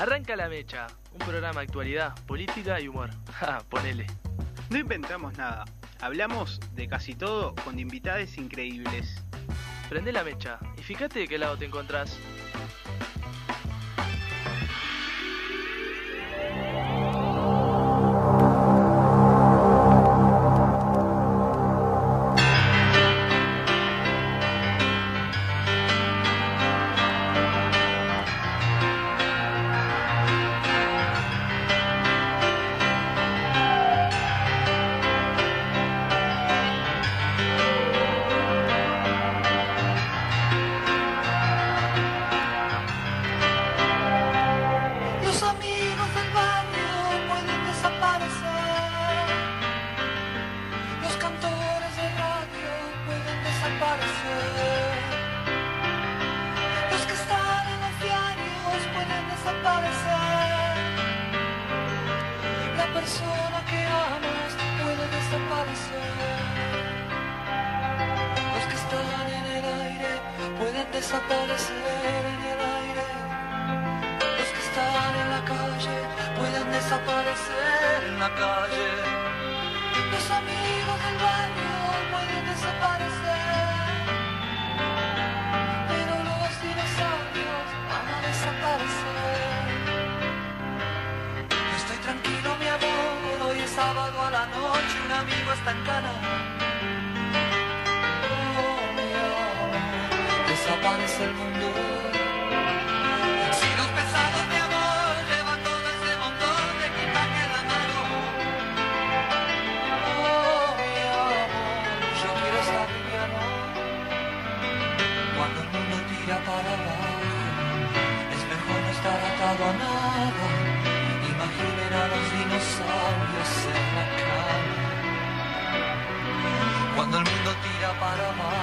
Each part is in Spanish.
Arranca la mecha, un programa de actualidad, política y humor. Ja, ponele. No inventamos nada. Hablamos de casi todo con invitades increíbles. Prende la mecha y fíjate de qué lado te encontrás. Desaparece el mundo. Si los pesados de amor llevan todo ese montón de equipaje en la. Oh, mi amor, yo quiero estar liviano. Cuando el mundo tira para abajo, es mejor no estar atado a nada. Imaginen a los dinosaurios en la cama. Cuando el mundo tira para abajo,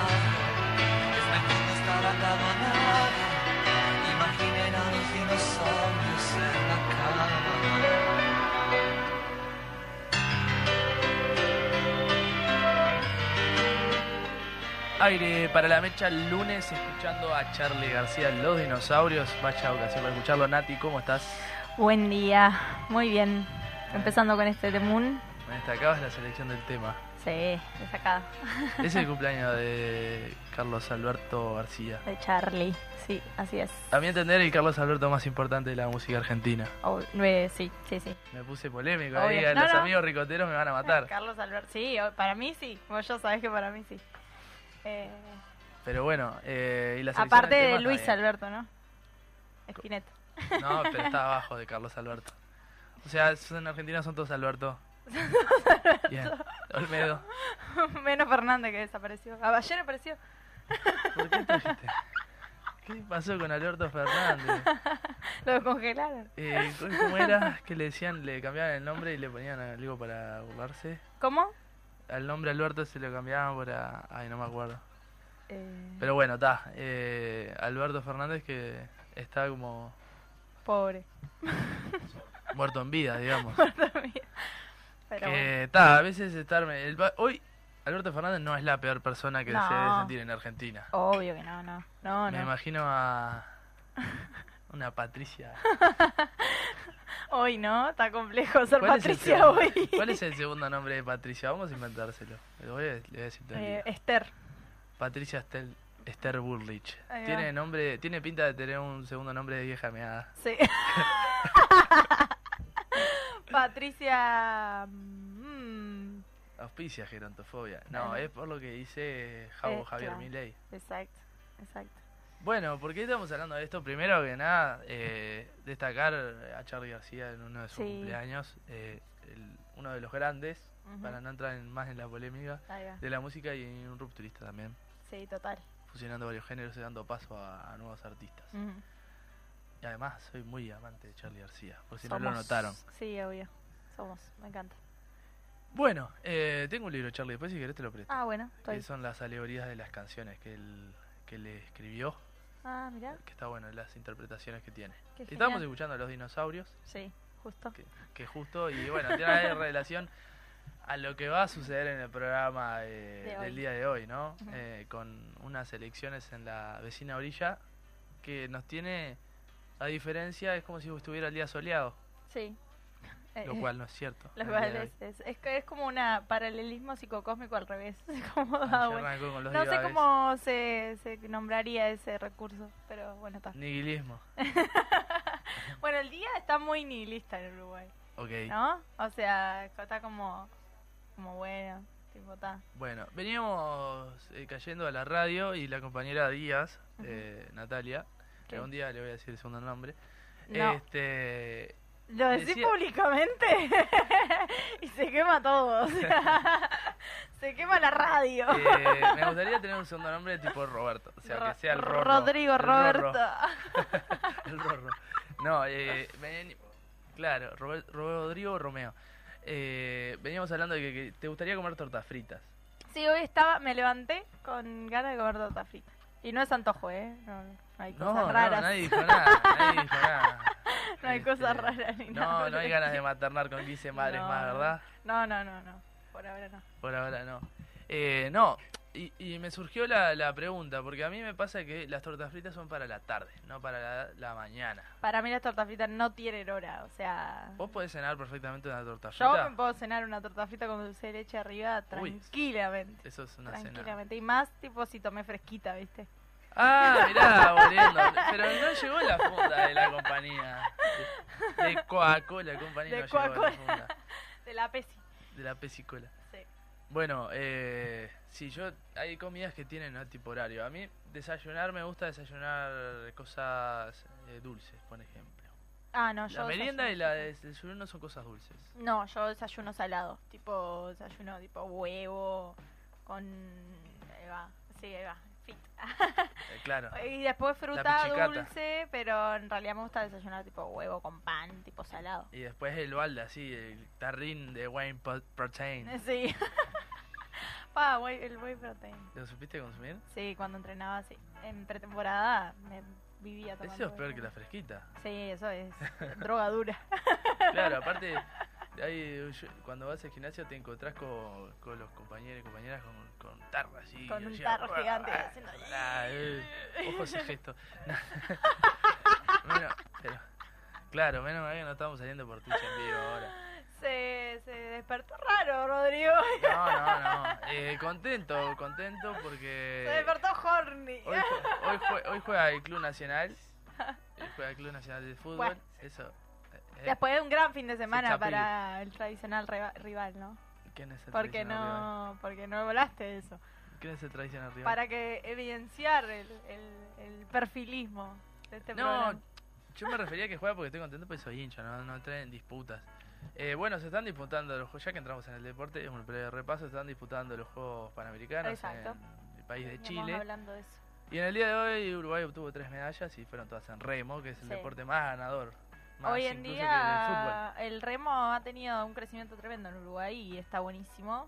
Aire para la mecha el lunes escuchando a Charlie García, Los Dinosaurios. Vaya ocasión para escucharlo. Nati, ¿cómo estás? Buen día, muy bien. Empezando con este Temun. Destacabas la selección del tema. Sí, destacada. Es el cumpleaños de Carlos Alberto García. De Charlie, sí, así es. A mi entender, el Carlos Alberto más importante de la música argentina. Oh, eh, sí, sí, sí. Me puse polémico ahí, No, los no. amigos ricoteros me van a matar. Carlos Alberto, sí, para mí sí. Como yo sabes que para mí sí. Eh, Pero bueno, eh, y la selección aparte de Luis. Alberto, ¿no? Spinetta. No, pero está abajo de Carlos Alberto. O sea, en Argentina son todos Alberto. Bien. Olmedo. Menos Fernández que desapareció. Ah, ayer apareció. ¿Por qué te fuiste? ¿Qué pasó con Alberto Fernández? Lo congelaron. Eh, ¿Cómo era? Que le decían, le cambiaban el nombre y le ponían algo para burlarse. ¿Cómo? Al nombre Alberto se lo cambiaban para... Ay, no me acuerdo. Eh, Pero bueno, está. Eh, Alberto Fernández que está como pobre. muerto en vida, digamos. Pero bueno. Que está, a veces estar... el pa- hoy Alberto Fernández no es la peor persona que No. se debe sentir en Argentina. Obvio que no, no. No, Me no. imagino a una Patricia. Hoy no, está complejo ser ¿Cuál es el Patricia segundo- hoy. ¿Cuál es el segundo nombre de Patricia? Vamos a inventárselo. Le voy a, le voy a decir Eh. Esther. Patricia Estel, Esther Burlich. Tiene nombre, tiene pinta de tener un segundo nombre de vieja meada. Sí. Patricia. mm, Auspicia gerontofobia. No, es por lo que dice Javo Javier. Milei. exacto, exacto. Bueno, ¿por qué estamos hablando de esto? Primero que nada, eh, destacar a Charlie García en uno de sus Sí. cumpleaños, eh, el- uno de los grandes, para no entrar en- más en la polémica, de la música y un rupturista también, Sí, total. fusionando varios géneros y dando paso a, a nuevos artistas. Y además, soy muy amante de Charlie García, por si no lo notaron. Sí, obvio. Somos, me encanta. Bueno, eh, tengo un libro, Charlie, después si querés te lo presto. Ah, bueno, que estoy. son las alegorías de las canciones que él, que él escribió, Ah, mirá. que está bueno, las interpretaciones que tiene. Qué Estábamos genial. escuchando a los dinosaurios, Sí, justo. que, que justo, y bueno, tiene relación a lo que va a suceder en el programa eh, De del día de hoy, ¿no? Eh, con unas elecciones en la vecina orilla que nos tiene A diferencia, es como si estuviera el día soleado, Sí. Lo Eh, cual no es cierto. Lo al cual es, es, es, que es como un paralelismo psicocósmico al revés. Como Ah, no sé cómo se, se nombraría ese recurso, pero bueno, está. Nihilismo. Bueno, el día está muy nihilista en Uruguay, Ok. ¿no? O sea, está como, como bueno, tipo, está. Bueno, veníamos eh, cayendo a la radio y la compañera Díaz, eh, Natalia, que un día le voy a decir el segundo nombre, No, este, lo decís decía- públicamente y se quema todo, o sea, se quema la radio. eh, me gustaría tener un segundo nombre tipo Roberto, o sea, Ro- que sea el Rorro, Rodrigo el Rorro, Roberto. el Rorro. No, eh, ven- claro, Robert- Rodrigo Romeo. Eh, veníamos hablando de que, que te gustaría comer tortas fritas. Sí, hoy estaba, me levanté con ganas de comer torta frita. Y no es antojo, ¿eh? No, no hay No, cosas no, raras. nadie dijo nada, nadie dijo nada. No hay Este, cosas raras ni nada No, no hay ganas de maternar con 15 madres No, más, no. ¿verdad? No, no, no, no. Por ahora no. Por ahora no. Eh, no, y, y me surgió la, la pregunta, porque a mí me pasa que las tortas fritas son para la tarde, no para la, la mañana. Para mí las tortas fritas no tienen hora, o sea... Vos podés cenar perfectamente una torta Yo frita. me puedo cenar una torta frita con dulce de leche arriba Uy. tranquilamente. Eso es una cena. Tranquilamente. Y más tipo si tomé fresquita, ¿viste? Ah, mirá, volviendo. Pero no llegó la funda de la compañía. De, de Coca-Cola, la compañía De no llegó la Coca-Cola. funda. De la Pepsi. De la Pesicola. Sí. Bueno, eh, sí, yo hay comidas que tienen ¿no? tipo horario. A mí desayunar me gusta desayunar cosas eh, dulces, por ejemplo. Ah, no, yo La merienda desayuno y la salado. de desayuno son cosas dulces. No, yo desayuno salado. Tipo, desayuno tipo huevo con... Ahí va. Sí, ahí va. Fit. Eh, claro. Y después fruta dulce, pero en realidad me gusta desayunar tipo huevo con pan, tipo salado. Y después el balde así, el tarrín de Wayne Po- Protein. Sí. Pa, whey- el whey protein. ¿Lo supiste consumir? Sí, cuando entrenaba, sí. En pretemporada me vivía tomando. Eso es peor whey que la fresquita. Sí, eso es droga dura. Claro, aparte, cuando vas al gimnasio te encontrás con, con los compañeros y compañeras con, con tarro así. Con un tarro gigante ah, haciendo- ah, eh, Ojo ese gesto. Bueno, pero, claro, menos mal que no estamos saliendo por Twitch en vivo ahora. Se, se despertó raro, Rodrigo. No, no, no. Eh, contento, contento Se porque despertó horny. hoy, hoy, hoy juega el Club Nacional. Hoy juega el Club Nacional de Fútbol. Bueno. Eso. Eh, Después de un gran fin de semana para el tradicional rival, ¿no? ¿Quién es el Porque tradicional rival? no, porque no volaste de eso. ¿Quién es el tradicional rival? Para que evidenciar el, el, el perfilismo de este No, programa. yo me refería a que juega porque estoy contento porque soy hincha, no, no traen disputas. Eh, bueno, se están disputando los juegos, ya que entramos en el deporte, es un breve repaso, se están disputando los Juegos Panamericanos Exacto. en el país de Chile. hablando de eso. Y en el día de hoy Uruguay obtuvo tres medallas y fueron todas en remo, que es el Sí. deporte más ganador. Más Hoy en día el remo ha tenido un crecimiento tremendo en Uruguay y está buenísimo,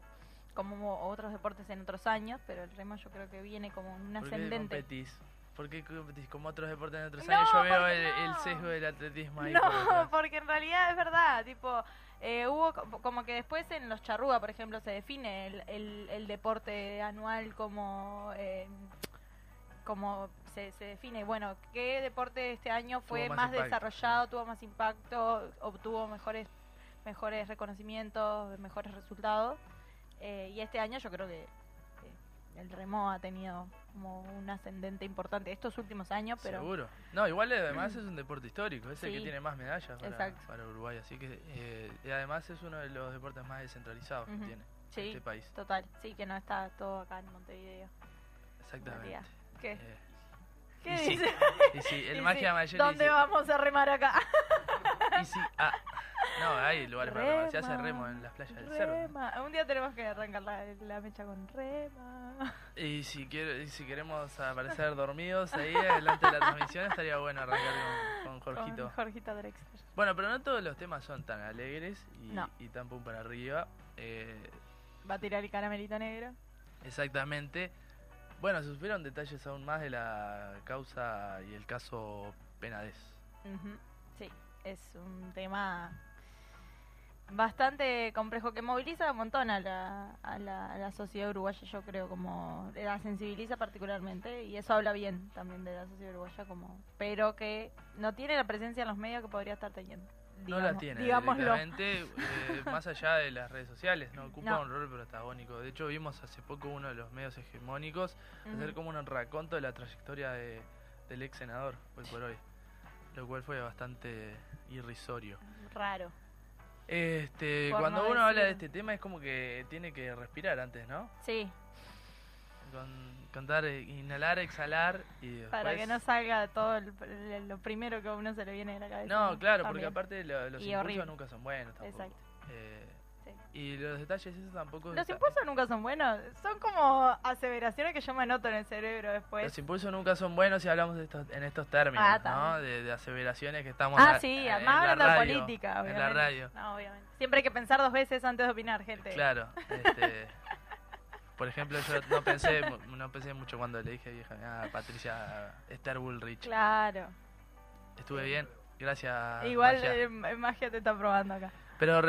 como otros deportes en otros años, pero el remo yo creo que viene como un. ¿Por qué ascendente. competís? ¿Por qué competís? Como otros deportes en otros No, años, yo veo el, el no. sesgo del atletismo ahí. No, porque en realidad es verdad, tipo, eh, hubo co- como que después en los charrúa, por ejemplo, se define el, el, el deporte anual como... eh, como se, se define, bueno, qué deporte este año fue Tuvo más desarrollado, tuvo más impacto, obtuvo mejores mejores reconocimientos, mejores resultados. Eh, y este año yo creo que el remo ha tenido como un ascendente importante estos últimos años, pero Seguro. No, igual además es un deporte histórico, es el que tiene más medallas para, para Uruguay, así que eh, y además es uno de los deportes más descentralizados que tiene sí, este país. total, sí que no está todo acá en Montevideo. en Exactamente. ¿Qué? Eh, ¿Qué y sí, dice? y sí, el Y magia sí, mayor ¿Dónde dice, vamos a remar acá? y sí, ah. No, hay lugares para remar, se hace Rema, remo en las playas del cerro. Rema. Un día tenemos que arrancar la, la mecha con rema. Y si quiero, y si queremos aparecer dormidos ahí delante de la transmisión estaría bueno arrancar con, con Jorgito. Con Jorgito Drexler. Bueno, pero no todos los temas son tan alegres y, No. y tan pum para arriba. Eh, Va a tirar el caramelito negro. Exactamente. Bueno, se supieron detalles aún más de la causa y el caso Penades. Ujú, Sí, es un tema bastante complejo, que moviliza un montón a la, a la, a la sociedad uruguaya, yo creo, como la sensibiliza particularmente, y eso habla bien también de la sociedad uruguaya, como pero que no tiene la presencia en los medios que podría estar teniendo. No la tiene Digámoslo. eh, más allá de las redes sociales, no ocupa No. un rol protagónico. De hecho, vimos hace poco uno de los medios hegemónicos hacer como un raconto de la trayectoria de, del ex senador, hoy por hoy. Lo cual fue bastante irrisorio. Raro. Este, Por cuando no uno habla de este tema es como que tiene que respirar antes, ¿no? Sí, Con, contar, eh, inhalar, exhalar y después... para que no salga todo el- lo primero que a uno se le viene a la cabeza. No, claro, porque También. aparte lo- los Y impulsos horrible. nunca son buenos tampoco. Exacto. Eh, Sí. Y los detalles esos tampoco... Los impulsos nunca son buenos, son como aseveraciones que yo me anoto en el cerebro después. Los impulsos nunca son buenos si hablamos de estos, en estos términos, Ah, ¿no? De, de aseveraciones que estamos Ah, a- sí, en más la hablando de política, obviamente. En la radio, No, obviamente. Siempre hay que pensar dos veces antes de opinar, gente. claro. Este, por ejemplo, yo no pensé no pensé mucho cuando le dije vieja, ah, Patricia Esther Bullrich. Claro. Estuve bien, gracias. Igual Maya. eh, magia te está probando acá. Pero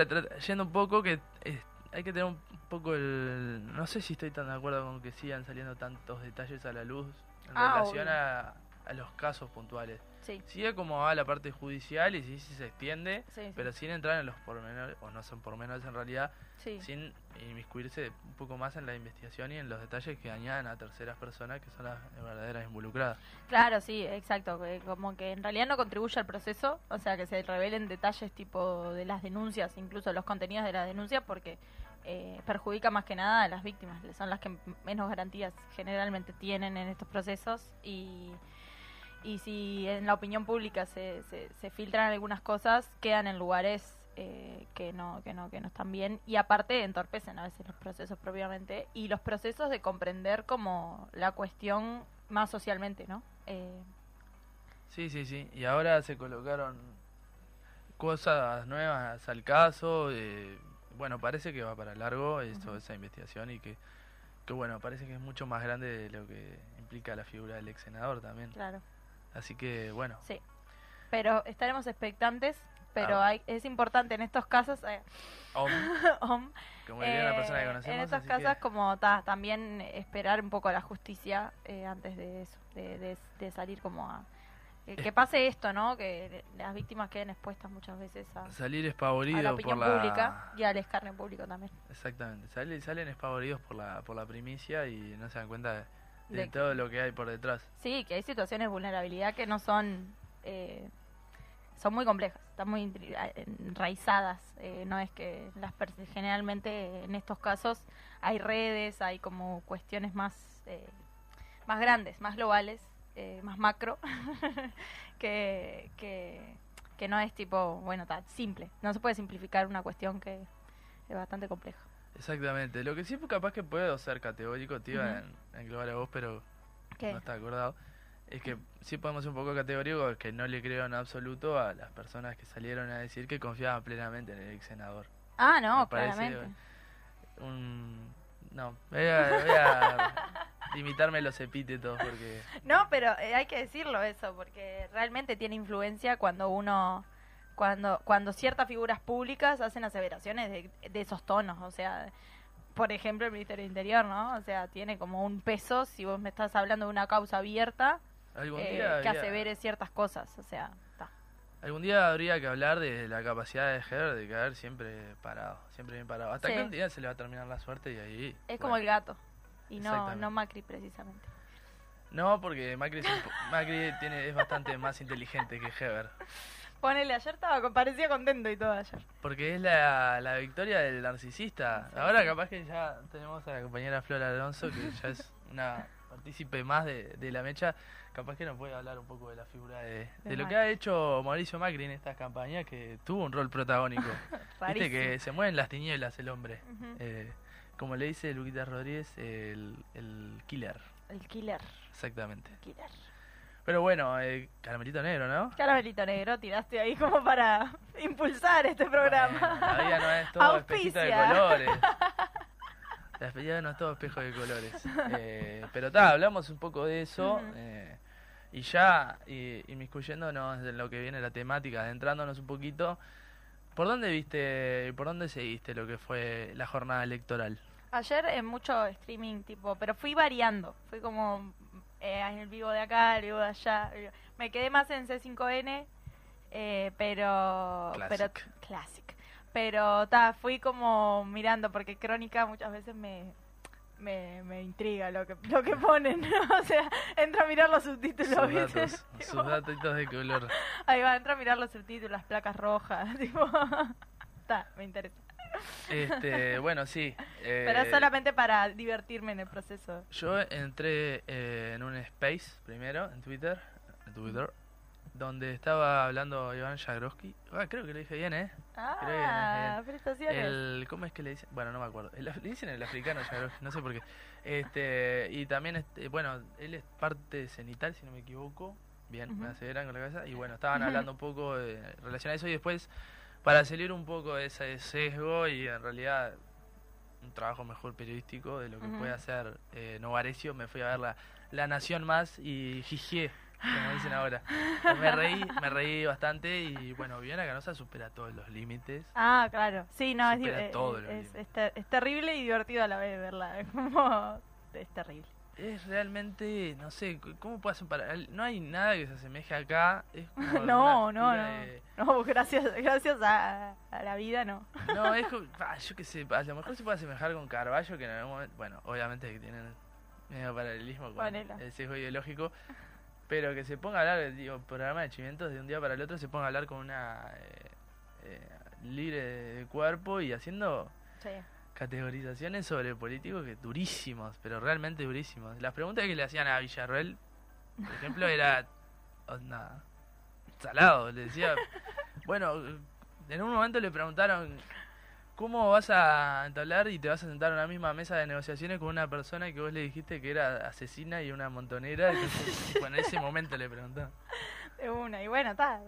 yendo un poco, que eh, hay que tener un poco el... No sé si estoy tan de acuerdo con que sigan saliendo tantos detalles a la luz en Ah, relación a, a los casos puntuales. Sí, Sigue como va la parte judicial y sí, sí se extiende, sí, pero sin entrar en los pormenores, o no son pormenores en realidad, sin inmiscuirse un poco más en la investigación y en los detalles que añadan a terceras personas que son las verdaderas involucradas. Claro, sí, exacto. como que en realidad no contribuye al proceso, o sea, que se revelen detalles tipo de las denuncias, incluso los contenidos de las denuncias, porque eh, perjudica más que nada a las víctimas, son las que menos garantías generalmente tienen en estos procesos y, y si en la opinión pública se, se, se filtran algunas cosas, quedan en lugares eh, que no que no que no están bien y aparte entorpecen a veces los procesos propiamente y los procesos de comprender como la cuestión más socialmente, ¿no? Eh, Sí, sí, sí. Y ahora se colocaron cosas nuevas al caso. eh, bueno, parece que va para largo esto, esa investigación y que, que, bueno, parece que es mucho más grande de lo que implica la figura del ex senador también. claro, Así que, bueno, sí. Pero estaremos expectantes, pero Ah. hay, es importante en estos casos, eh, Om, Om, como diría una persona que eh, conocemos. en estos casos que- como ta, también esperar un poco a la justicia eh, antes de eso, de, de- de salir como a... Que, pase esto, ¿no? Que las víctimas queden expuestas muchas veces a, salir a la espavorido por opinión la... pública y al escarnio público también. Exactamente, salen, salen espavoridos por la, por la primicia y no se dan cuenta de, de De- todo lo que hay por detrás. Sí, que hay situaciones de vulnerabilidad que no son... eh, son muy complejas, están muy enraizadas. eh, no es que las generalmente en estos casos hay redes, hay como cuestiones más eh, más grandes, más globales, eh, más macro, que, que que no es tipo bueno tan simple. No se puede simplificar una cuestión que es bastante compleja. Exactamente, lo que sí capaz que puedo ser categórico, a en- englobar a vos, pero ¿Qué? no está acordado. Es que sí podemos ser un poco categóricos que no le creo en absoluto a las personas que salieron a decir que confiaban plenamente en el ex senador. Ah, no, claramente. Un... No, voy a, voy a limitarme los epítetos porque... No, pero eh, hay que decirlo eso, porque realmente tiene influencia cuando uno, cuando, cuando ciertas figuras públicas hacen aseveraciones de, de esos tonos, o sea, por ejemplo el Ministerio del Interior, ¿no? O sea, tiene como un peso si vos me estás hablando de una causa abierta eh, que habría- asevere ciertas cosas, o sea, está. Algún día habría que hablar de la capacidad de Heber de caer siempre parado, siempre bien parado. Hasta Sí. que un día se le va a terminar la suerte y ahí... Es como el gato, y no, no Macri precisamente. No, porque Macri, es Macri tiene, es bastante más inteligente que Heber. Ponele, ayer estaba, parecía contento y todo ayer. Porque es la, la victoria del narcisista. Sí, Ahora capaz que ya tenemos a la compañera Flora Alonso, que ya es una partícipe más de, de la mecha. Capaz que nos puede hablar un poco de la figura de, De de lo que ha hecho Mauricio Macri en estas campañas, que tuvo un rol protagónico. Viste que se mueven las tinieblas el hombre. Eh, como le dice Luquita Rodríguez, el, el killer. El killer, Exactamente. killer. Pero bueno, eh, Caramelito Negro, ¿no? Caramelito negro, tiraste ahí como para impulsar este programa. Bueno, la vida no es todo espejito de colores. La vida no es todo espejo de colores. Eh, pero está, hablamos un poco de eso. Eh, y ya, y, inmiscuyéndonos en lo que viene la temática, adentrándonos un poquito, ¿Por dónde viste, por dónde seguiste lo que fue la jornada electoral? Ayer en mucho streaming, tipo, pero fui variando. Fui como eh, en el vivo de acá, el vivo de allá. Me quedé más en C5N, eh, pero. pero Classic. Classic. Pero ta, fui como mirando, porque Crónica muchas veces me. Me, me intriga lo que lo que ponen, o sea, entro a mirar los subtítulos, Sus ¿viste? datos, sus datitos de color. Ahí va, entro a mirar los subtítulos, las placas rojas, tipo, ta, me interesa. Este, bueno, sí. eh, Pero es solamente para divertirme en el proceso. Yo entré eh, en un space primero, en Twitter, en Twitter, donde estaba hablando Iván Jagroski. Ah, creo que lo dije bien, ¿eh? Creo que Ah, felicitaciones. El, ¿Cómo es que le dicen? Bueno, no me acuerdo. El- le dicen el africano Jagroski, no sé por qué. Este, y también, este, bueno, él es parte cenital, si no me equivoco. Bien, me Ujú. aseguran con la cabeza. Y bueno, estaban hablando un poco de, relación a eso y después, para salir un poco de ese sesgo y en realidad un trabajo mejor periodístico de lo que puede hacer eh, Novarecio, me fui a ver la, la Nación Más y jijé, como dicen ahora. Me reí, me reí bastante y bueno, Viviana Canosa supera todos los límites. Ah, claro. Sí, no, es, Supera eh, todo lo es, es ter- es terrible y divertido a la vez verla. Como. Es terrible. Es realmente, no sé, ¿cómo puedo hacer para No hay nada que se asemeje acá. Es como No, no, no. de- No, gracias, gracias a, a la vida, no. No, es como, ah, yo qué sé, a lo mejor se puede asemejar con Carballo, que en algún momento, bueno, obviamente que tienen medio paralelismo con el sesgo ideológico, pero que se ponga a hablar, digo, programa de chimientos de un día para el otro, se ponga a hablar con una eh, eh, libre de cuerpo y haciendo Sí. Categorizaciones sobre políticos que durísimos, pero realmente durísimos. Las preguntas que le hacían a Villarroel, por ejemplo, era onda, salado, le decía, bueno, en un momento le preguntaron ¿Cómo vas a entablar y te vas a sentar a una misma mesa de negociaciones con una persona que vos le dijiste que era asesina y una montonera? Entonces, bueno, en ese momento le preguntó. De una. Y bueno, está.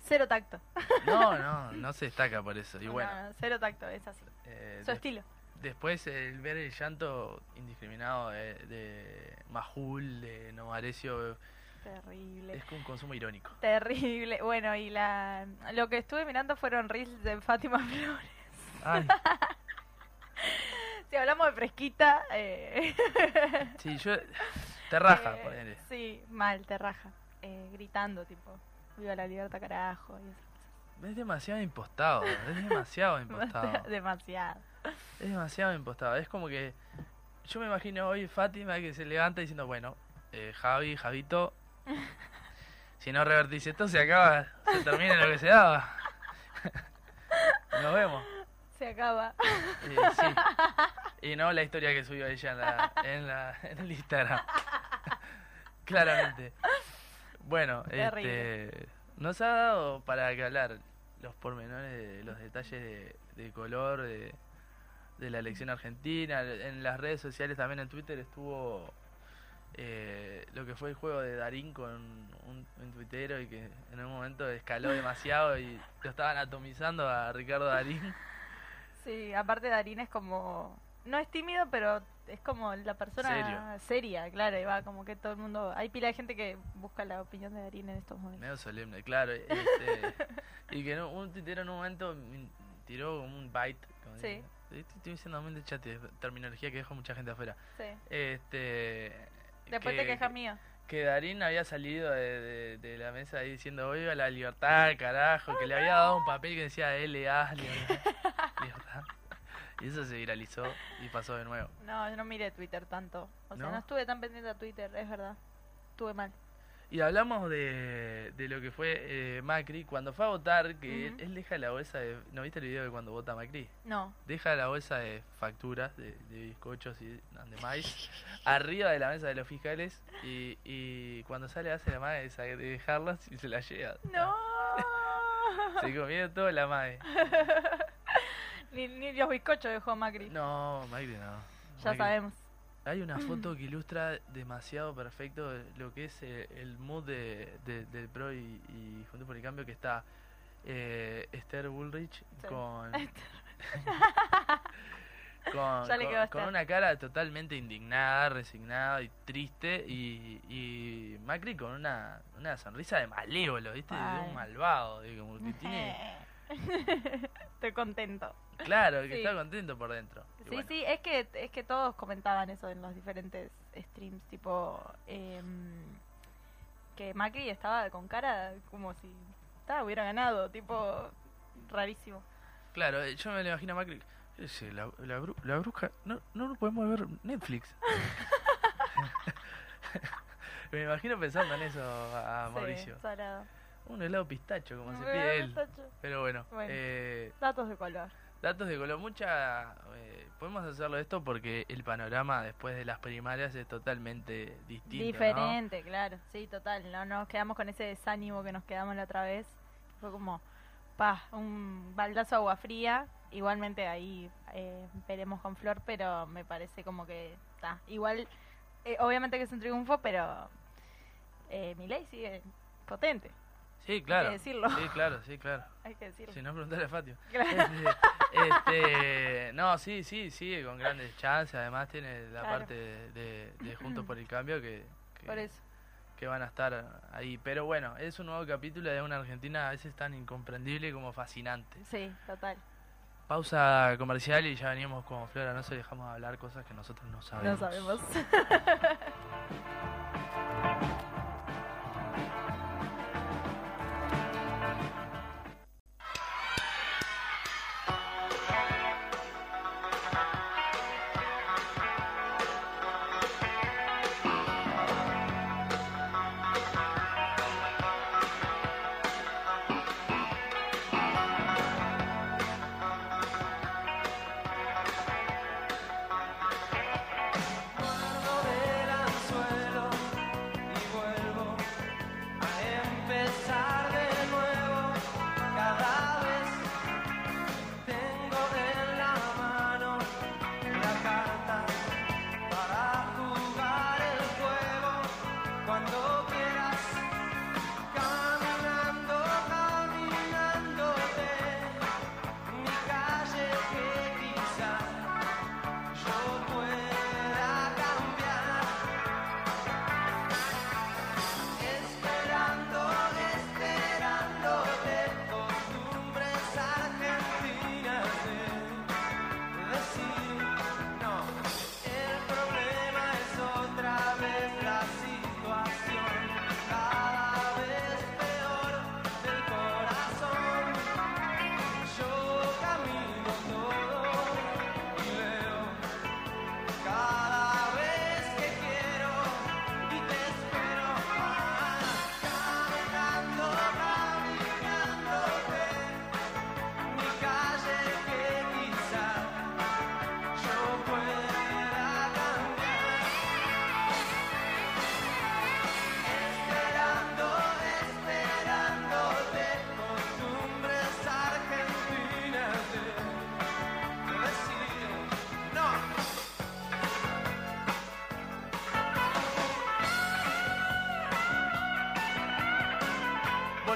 Cero tacto. No, no, no se destaca por eso. Y bueno, No, no, cero tacto, es así. Eh, Su estilo. después el ver el llanto indiscriminado de, de Majul, de Novarecio, Terrible. es un consumo irónico. Terrible. Bueno, y la lo que estuve mirando fueron reels de Fátima Flores. Ay, Si hablamos de fresquita, eh, sí, yo... Te raja, eh. Sí, mal, te raja. Eh, gritando, tipo, viva la libertad, carajo. Y esas Es demasiado impostado, es demasiado impostado. Demasiado. Es demasiado impostado. Es como que yo me imagino hoy Fátima que se levanta diciendo, bueno, eh, Javi, Javito, si no revertís esto se acaba, se termina lo que se daba. Nos vemos. Se acaba. Y, sí. Y no la historia que subió ella en, la, en, la, en el Instagram. Claramente. Bueno, Terrible. este, nos ha dado para que hablar los pormenores de los detalles de, color de, de la elección argentina. En las redes sociales, también en Twitter, estuvo eh, lo que fue el juego de Darín con un, un tuitero y que en un momento escaló demasiado y lo estaban atomizando a Ricardo Darín. Sí, aparte Darín es como... No es tímido, pero es como la persona Serio. seria, claro. Y va como que todo el mundo... Hay pila de gente que busca la opinión de Darín en estos momentos. Medio solemne, claro. este, y que no- un tuitero en un momento tiró como un byte. como Sí. dice. Estoy diciendo de chat, terminología que dejó mucha gente afuera. Sí. Este, Después que, te quejas mío. Que Darín había salido de, de- de la mesa ahí diciendo, oiga la libertad, carajo, que le había dado un papel que decía LA, libertad. libertad. Y eso se viralizó y pasó de nuevo. No, yo no miré Twitter tanto. O sea, ¿No? no, estuve tan pendiente a Twitter, es verdad. Estuve mal. Y hablamos de, de lo que fue eh, Macri cuando fue a votar, que él, él deja la bolsa de... ¿No viste el video de cuando vota Macri? No. Deja la bolsa de facturas, de, de bizcochos y de maíz, arriba de la mesa de los fiscales y, y cuando sale hace la madre de dejarlas y se las lleva. No. Se comió todo la madre. ni, ni los bizcochos dejó Macri. No, Macri no. ya Macri- sabemos. Hay una foto que ilustra demasiado perfecto lo que es eh, el mood de, de- del PRO y, y Juntos por el Cambio, que está eh, Esther Bullrich Sí. con... con, una cara totalmente indignada, resignada y triste, y, y Macri con una, una sonrisa de malévolo, ¿viste? De un malvado, de como que tiene Estoy contento. Claro, que Sí. está contento por dentro. Y Sí, bueno, sí, es que, es que todos comentaban eso en los diferentes streams, tipo em, que Macri estaba con cara como si hubiera ganado, tipo rarísimo. Claro, eh, yo me lo imagino a Macri. ¿qué es, eh, La, la, bru- la bruja. No, no podemos ver Netflix. me imagino pensando en eso a, a Sí, Mauricio. salado. Un helado pistacho, como se pide él. Pero bueno, Bueno. eh, Datos de color. datos de color. Mucha. eh, podemos hacerlo esto porque el panorama después de las primarias es totalmente distinto. ¿no? Diferente, claro. Sí, total. No nos quedamos con ese desánimo que nos quedamos la otra vez. Fue como, pa, un baldazo agua fría. Igualmente ahí eh, veremos con Flor, pero me parece como que está. Igual, eh, obviamente que es un triunfo, pero eh, Milei sigue potente. Sí, claro. que decirlo. Sí, claro, sí, claro. Hay que decirlo. Si no, preguntarle a Fatio. Claro. Este, este, no, sí, sí, sigue con grandes chances. Además, tiene la Claro. parte de, Juntos por el Cambio que, que, Por eso. que van a estar ahí. Pero bueno, es un nuevo capítulo de una Argentina a veces tan incomprendible como fascinante. Sí, total. Pausa comercial y ya venimos con Flora. No se dejamos hablar cosas que nosotros no No sabemos.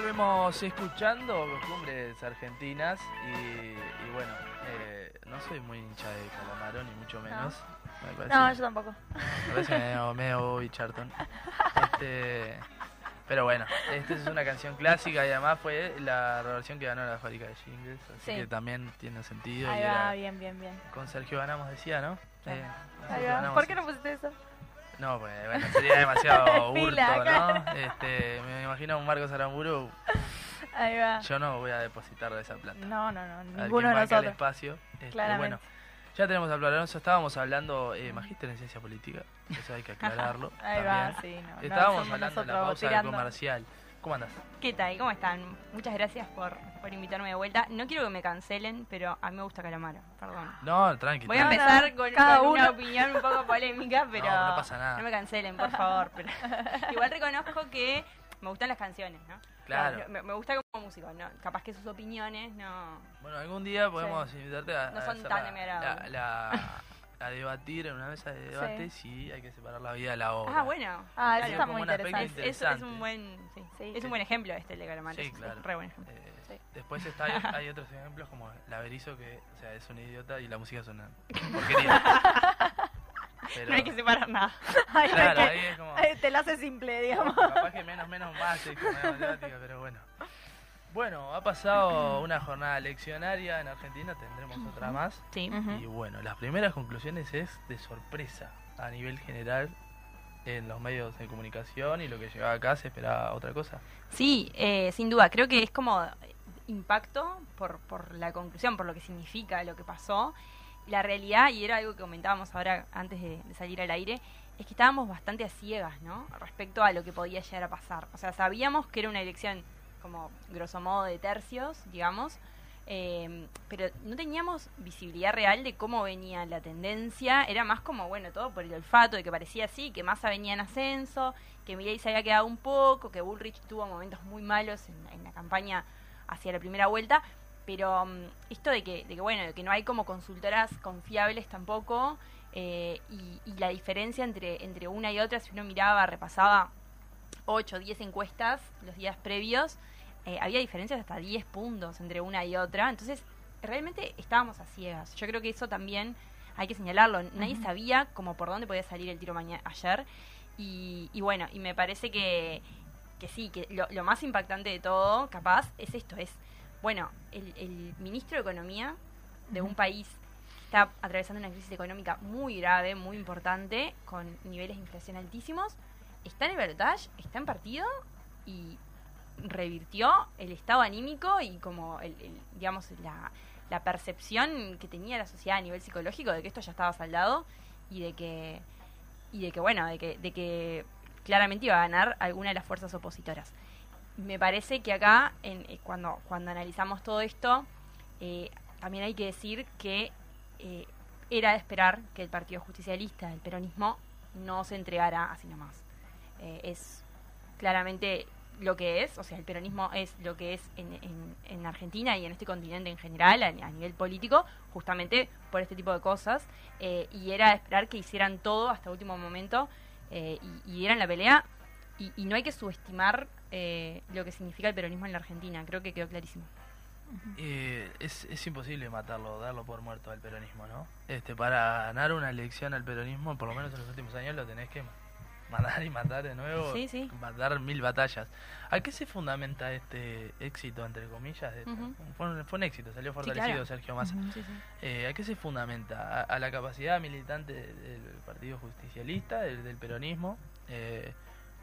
Volvemos escuchando costumbres argentinas y, y bueno, eh, no soy muy hincha de Calamaro ni mucho menos. Me parece, No, yo tampoco. me parece medio, medio Bobby Charlton. Este, pero bueno, esta es una canción clásica y además fue la reversión que ganó la fábrica de jingles, así Sí. que también tiene sentido. Ahí y va, era- bien, bien, bien. con Sergio ganamos decía, ¿no? Eh, Ahí va. Ganamos. ¿Por qué no pusiste eso? No, pues bueno, sería demasiado hurto, ¿no? Este, me imagino un Marcos Aramburu, Ahí va. yo no voy a depositar de esa plata. No, no, no, ninguno de marca el nosotros. espacio. Este, bueno, ya tenemos a Flor Alonso, estábamos hablando, eh, magíster en ciencia política, eso hay que aclararlo. Ahí también. va, sí, no. Estábamos hablando en la nosotros pausa tirando. comercial. ¿Cómo andas? ¿Qué tal? ¿Cómo están? Muchas gracias por, por invitarme de vuelta. No quiero que me cancelen, pero a mí me gusta Calamaro, perdón. No, tranqui. Voy a empezar con, cada con una opinión un poco polémica, pero No, no pasa nada. no me cancelen, por favor. Pero igual reconozco que me gustan las canciones, ¿no? Claro. Me, me gusta como músico, ¿no? Capaz que sus opiniones no... Bueno, algún día podemos invitarte a, No son tan la- de mi agrado. la- la- a debatir en una mesa de debate si hay que separar la vida de la obra. Ah, bueno. Ah, eso Claro, está muy un aspecto interesante. Es, es, es un buen sí, Sí. es un buen ejemplo este el de Calamaro. Sí, claro. Re buen ejemplo. Eh, Sí. Después está, hay, hay otros ejemplos como la Berizo que o sea, es un idiota y la música es una porquería. Pero, No hay que separar nada. Ay, claro, que- ahí es como... te la hace simple, digamos. Capaz que menos, menos más, es como pero bueno. Bueno, ha pasado una jornada leccionaria en Argentina, tendremos otra más. Sí. Y bueno, las primeras conclusiones es de sorpresa a nivel general en los medios de comunicación y lo que llegaba acá se esperaba otra cosa. Sí, eh, sin duda. Creo que es como impacto por, por la conclusión, por lo que significa lo que pasó. La realidad, y era algo que comentábamos ahora antes de, de salir al aire, es que estábamos bastante a ciegas, ¿no? Respecto a lo que podía llegar a pasar. O sea, sabíamos que era una elección como grosso modo de tercios, digamos, eh, pero no teníamos visibilidad real de cómo venía la tendencia. Era más como, bueno, todo por el olfato, de que parecía así, que Massa venía en ascenso, que Milei se había quedado un poco, que Bullrich tuvo momentos muy malos en, la campaña hacia la primera vuelta. Pero mm, esto de que, de que, bueno, de que no hay como consultoras confiables tampoco, eh, y, y la diferencia entre, entre una y otra, si uno miraba, repasaba 8 o 10 encuestas los días previos, eh, había diferencias hasta 10 puntos entre una y otra. Entonces, realmente estábamos a ciegas. Yo creo que eso también hay que señalarlo. Nadie sabía como por dónde podía salir el tiro mañana ayer. Y, y bueno, y me parece que, que sí, que lo, lo más impactante de todo, capaz, es esto, es, bueno, el, el ministro de Economía de un país que está atravesando una crisis económica muy grave, muy importante, con niveles de inflación altísimos, está en el está en partido y revirtió el estado anímico y como el, digamos la, la percepción que tenía la sociedad a nivel psicológico de que esto ya estaba saldado y de que y de que bueno de que, de que claramente iba a ganar alguna de las fuerzas opositoras. Me parece que acá en, eh, cuando cuando analizamos todo esto eh, también hay que decir que eh, era de esperar que el Partido Justicialista el peronismo no se entregara así nomás. Eh, es claramente lo que es, o sea, el peronismo es lo que es en, en- en Argentina y en este continente en general, a, nivel político, justamente por este tipo de cosas, eh, y era esperar que hicieran todo hasta último momento eh, y, y dieran la pelea, y, no hay que subestimar eh, lo que significa el peronismo en la Argentina, creo que quedó clarísimo. Es, es imposible matarlo, darlo por muerto al peronismo, ¿no? Este, para ganar una elección al peronismo, por lo menos en los últimos años, lo tenés que matar y matar de nuevo, Sí, sí. matar mil batallas. ¿A qué se fundamenta este éxito, entre comillas? fue, un, fue un éxito, salió fortalecido claro. Sergio Massa. Eh, ¿A qué se fundamenta? ¿A, a la capacidad militante de- del Partido Justicialista, del, del peronismo? eh,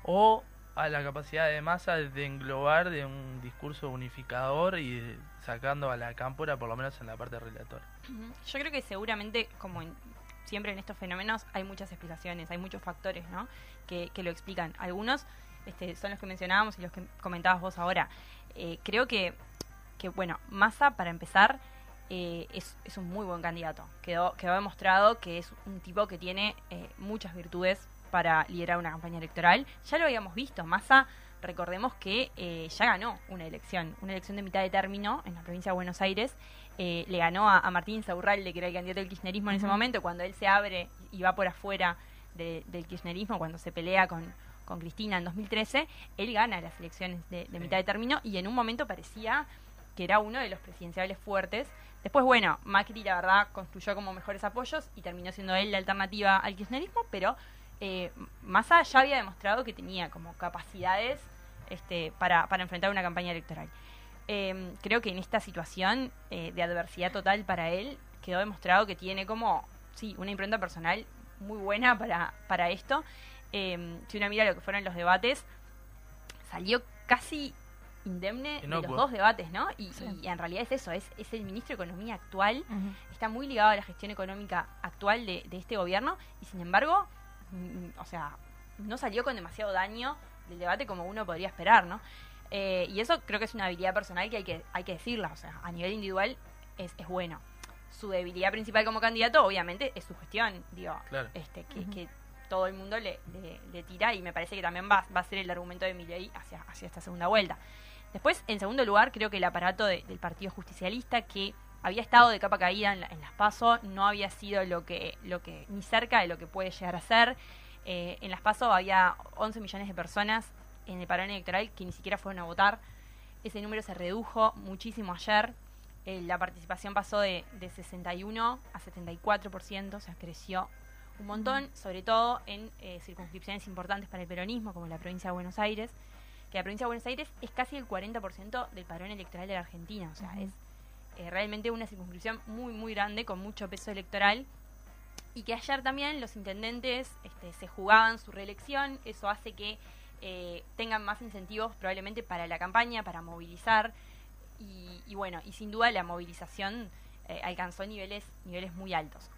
¿O a la capacidad de masa de englobar de un discurso unificador y sacando a la cámpora, por lo menos en la parte relatora? Ujú. Yo creo que seguramente, como en- siempre en estos fenómenos, hay muchas explicaciones, hay muchos factores ¿no? que, que lo explican. Algunos este, son los que mencionábamos y los que comentabas vos ahora. Eh, creo que, que, bueno, Massa, para empezar, eh, es, es un muy buen candidato. Quedó, quedó demostrado que es un tipo que tiene eh, muchas virtudes para liderar una campaña electoral. Ya lo habíamos visto, Massa, recordemos que eh, ya ganó una elección, una elección de mitad de término en la provincia de Buenos Aires. Eh, le ganó a, a Martín Saurralde, que era el candidato del kirchnerismo en ese momento, cuando él se abre y va por afuera de- del kirchnerismo, cuando se pelea con, con Cristina en 2013, él gana las elecciones de, de Sí. mitad de término y en un momento parecía que era uno de los presidenciables fuertes. Después, bueno, Macri, la verdad, construyó como mejores apoyos y terminó siendo él la alternativa al kirchnerismo, pero eh, Massa ya había demostrado que tenía como capacidades este, para, para enfrentar una campaña electoral. Eh, creo que en esta situación eh, de adversidad total para él quedó demostrado que tiene como, sí, una impronta personal muy buena para, para esto. Eh, si uno mira lo que fueron los debates, salió casi indemne de los dos debates, ¿no? Y, Sí. y en realidad es eso, es, es el ministro de Economía actual está muy ligado a la gestión económica actual de, de este gobierno y sin embargo, o sea, no salió con demasiado daño del debate como uno podría esperar, ¿no? Eh, y eso creo que es una habilidad personal que hay que, hay que decirla, o sea, a nivel individual es, es bueno. Su debilidad principal como candidato, obviamente, es su gestión, digo, Claro. este, que, que todo el mundo le, le- le tira y me parece que también va, va a ser el argumento de Milei hacia, hacia esta segunda vuelta. Después, en segundo lugar, creo que el aparato de- del Partido Justicialista, que había estado de capa caída en, la- en las PASO, no había sido lo que, lo que ni cerca de lo que puede llegar a ser. Eh, en las PASO había 11 millones de personas en el parón electoral que ni siquiera fueron a votar. Ese número se redujo muchísimo ayer. Eh, la participación pasó de, de 61 a 74%, o sea, creció un montón, sobre todo en eh, circunscripciones importantes para el peronismo, como la provincia de Buenos Aires. que la provincia de Buenos Aires es casi el 40% del padrón electoral de la Argentina. O sea, es realmente una circunscripción muy, muy grande, con mucho peso electoral. Y que ayer también los intendentes este, se jugaban su reelección. Eso hace que eh, tengan más incentivos probablemente para la campaña, para movilizar. Y, y bueno, y sin duda la movilización eh, alcanzó niveles, niveles muy altos.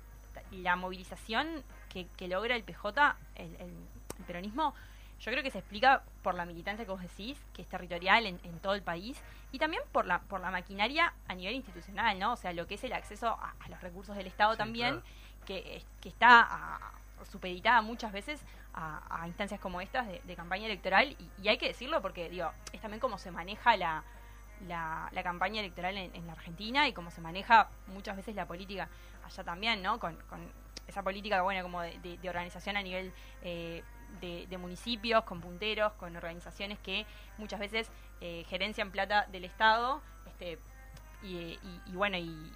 La movilización que, que logra el PJ, el, el- el peronismo, yo creo que se explica por la militancia que vos decís, que es territorial en, en todo el país, y también por la, por la maquinaria a nivel institucional, ¿no? O sea, lo que es el acceso a, a los recursos del Estado Sí, también, claro. que, que está a- supeditada muchas veces a, a instancias como estas de, de campaña electoral, y, y hay que decirlo porque, digo, es también cómo se maneja la, la, la campaña electoral en, en la Argentina y cómo se maneja muchas veces la política allá también, ¿no? Con, con esa política, bueno, como de, de- de organización a nivel eh, de, de municipios, con punteros, con organizaciones que muchas veces eh, gerencian plata del Estado, este, y, y- y bueno, y,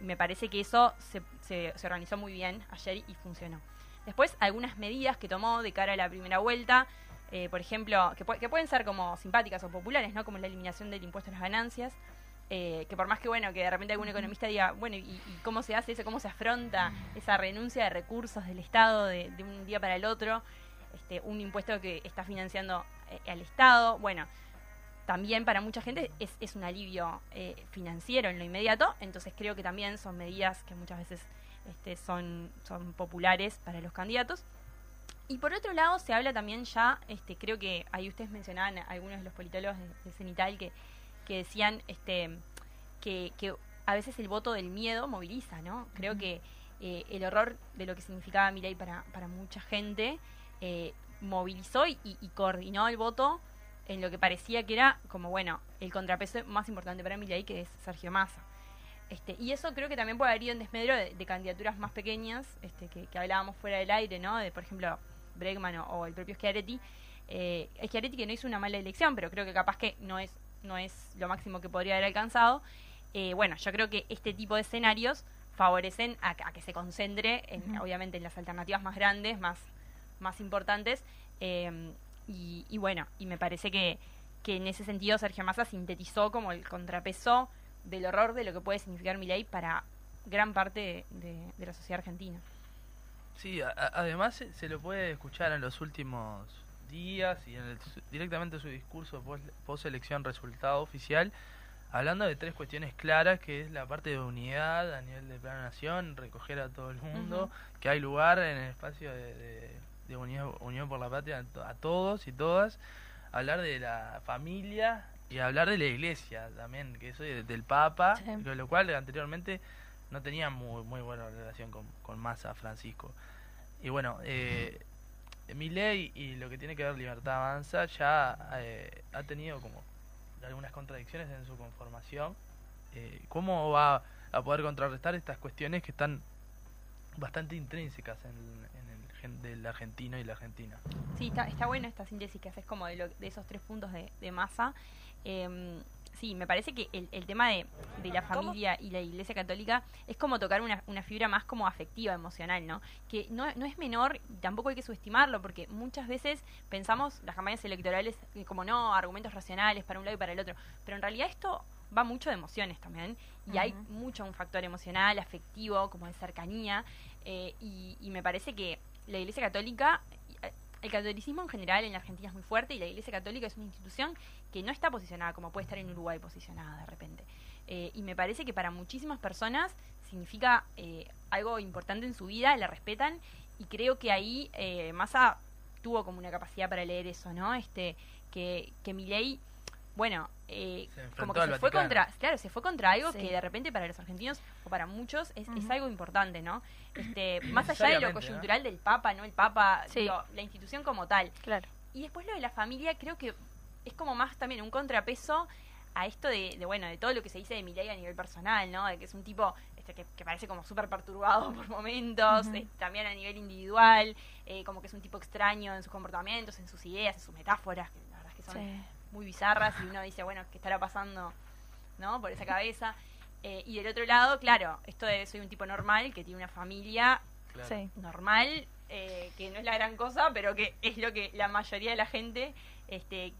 me parece que eso se, se- se organizó muy bien ayer y funcionó. Después, algunas medidas que tomó de cara a la primera vuelta, eh, por ejemplo, que, que pueden ser como simpáticas o populares, ¿no? Como la eliminación del impuesto a las ganancias, eh, que por más que bueno que de repente algún economista diga bueno y, y cómo se hace eso cómo se afronta esa renuncia de recursos del Estado de, de un día para el otro este un impuesto que está financiando eh, al Estado. Bueno también para mucha gente es, es un alivio eh, financiero en lo inmediato. Entonces creo que también son medidas que muchas veces este, son son populares para los candidatos. Y por otro lado se habla también ya este creo que ahí ustedes mencionaban algunos de los politólogos de, de Cenital que que decían este que, que a veces el voto del miedo moviliza, ¿no? Creo que eh, el horror de lo que significaba Milei para, para mucha gente eh, movilizó y, y coordinó el voto en lo que parecía que era como, bueno, el contrapeso más importante para Milei, que es Sergio Massa. Este, y eso creo que también puede haber ido en desmedro de, de candidaturas más pequeñas, este, que, que hablábamos fuera del aire, ¿no? De, por ejemplo, Bregman o, o el propio Schiaretti. Eh, Schiaretti que no hizo una mala elección, pero creo que capaz que no es, no es lo máximo que podría haber alcanzado. Eh, bueno, yo creo que este tipo de escenarios favorecen a, a que se concentre, en, obviamente, en las alternativas más grandes, más, más importantes. eh, y, y bueno, y me parece que, que en ese sentido Sergio Massa sintetizó como el contrapeso del horror de lo que puede significar mi ley para gran parte de, de- de la sociedad argentina. Sí, a- además se, se lo puede escuchar en los últimos días y en el directamente su discurso post, post elección resultado oficial, hablando de tres cuestiones claras, que es la parte de unidad a nivel de plan nación, recoger a todo el mundo, que hay lugar en el espacio de, de- de unión, unión por la patria a, to- a todos y todas, hablar de la familia y hablar de la iglesia también, que eso de- del Papa, Sí. con lo cual anteriormente no tenía muy, muy buena relación con, con Massa, Francisco. Y bueno, eh, Milei y lo que tiene que ver Libertad Avanza ya eh, ha tenido como algunas contradicciones en su conformación. Eh, ¿Cómo va a poder contrarrestar estas cuestiones que están bastante intrínsecas en, en del argentino y la argentina? Sí, está, está buena esta síntesis que haces como de, lo- de esos tres puntos de, de masa. Em, sí, me parece que el, el tema de, de la familia y la iglesia católica es como tocar una, una fibra más como afectiva, emocional, ¿no? Que no, no es menor, y tampoco hay que subestimarlo, porque muchas veces pensamos las campañas electorales eh, como no, argumentos racionales para un lado y para el otro, pero en realidad esto va mucho de emociones también, y hay mucho un factor emocional, afectivo, como de cercanía, eh, y, y me parece que la iglesia católica el catolicismo en general en la Argentina es muy fuerte y la Iglesia Católica es una institución que no está posicionada como puede estar en Uruguay posicionada de repente. Eh, y me parece que para muchísimas personas significa eh, algo importante en su vida, la respetan y creo que ahí eh, Massa tuvo como una capacidad para leer eso, ¿no? Este que que Milei bueno, eh, Se como que se fue contra, claro, se fue contra algo Sí. que de repente para los argentinos o para muchos es, es algo importante, ¿no? Este, más allá de lo coyuntural del Papa, ¿no? El Papa, Sí. digo, la institución como tal. Claro. Y después lo de la familia creo que es como más también un contrapeso a esto de, de, bueno, de todo lo que se dice de Milei a nivel personal, ¿no? De que es un tipo este, que, que parece como súper perturbado por momentos, eh, también a nivel individual, eh, como que es un tipo extraño en sus comportamientos, en sus ideas, en sus metáforas, que la verdad es que son Sí. Muy bizarras y uno dice, bueno, ¿qué estará pasando, no? Por esa cabeza. Eh, y del otro lado, claro, esto de soy un tipo normal que tiene una familia Claro. Sí. normal, eh, que no es la gran cosa, pero que es lo que la mayoría de la gente este,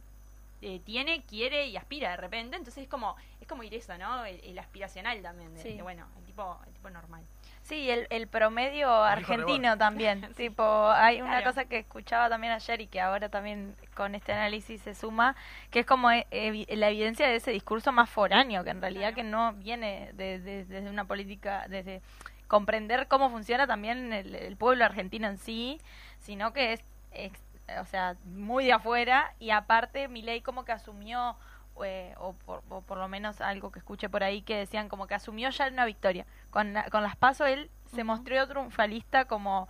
eh, tiene, quiere y aspira de repente. Entonces es como, es como ir eso, ¿no? El, el aspiracional también, de, Sí. de, bueno, el tipo, el tipo normal. Sí, el, el promedio argentino también. tipo, hay una Claro. cosa que escuchaba también ayer y que ahora también con este análisis se suma, que es como eh, evi- la evidencia de ese discurso más foráneo, que en realidad Claro. que no viene de- de- desde una política, desde comprender cómo funciona también el, el pueblo argentino en sí, sino que es, ex- o sea, muy de afuera y aparte Milei como que asumió eh, o, por, o por lo menos algo que escuché por ahí que decían como que asumió ya una victoria. Con, la- con las pasos él se Ujú. mostró triunfalista como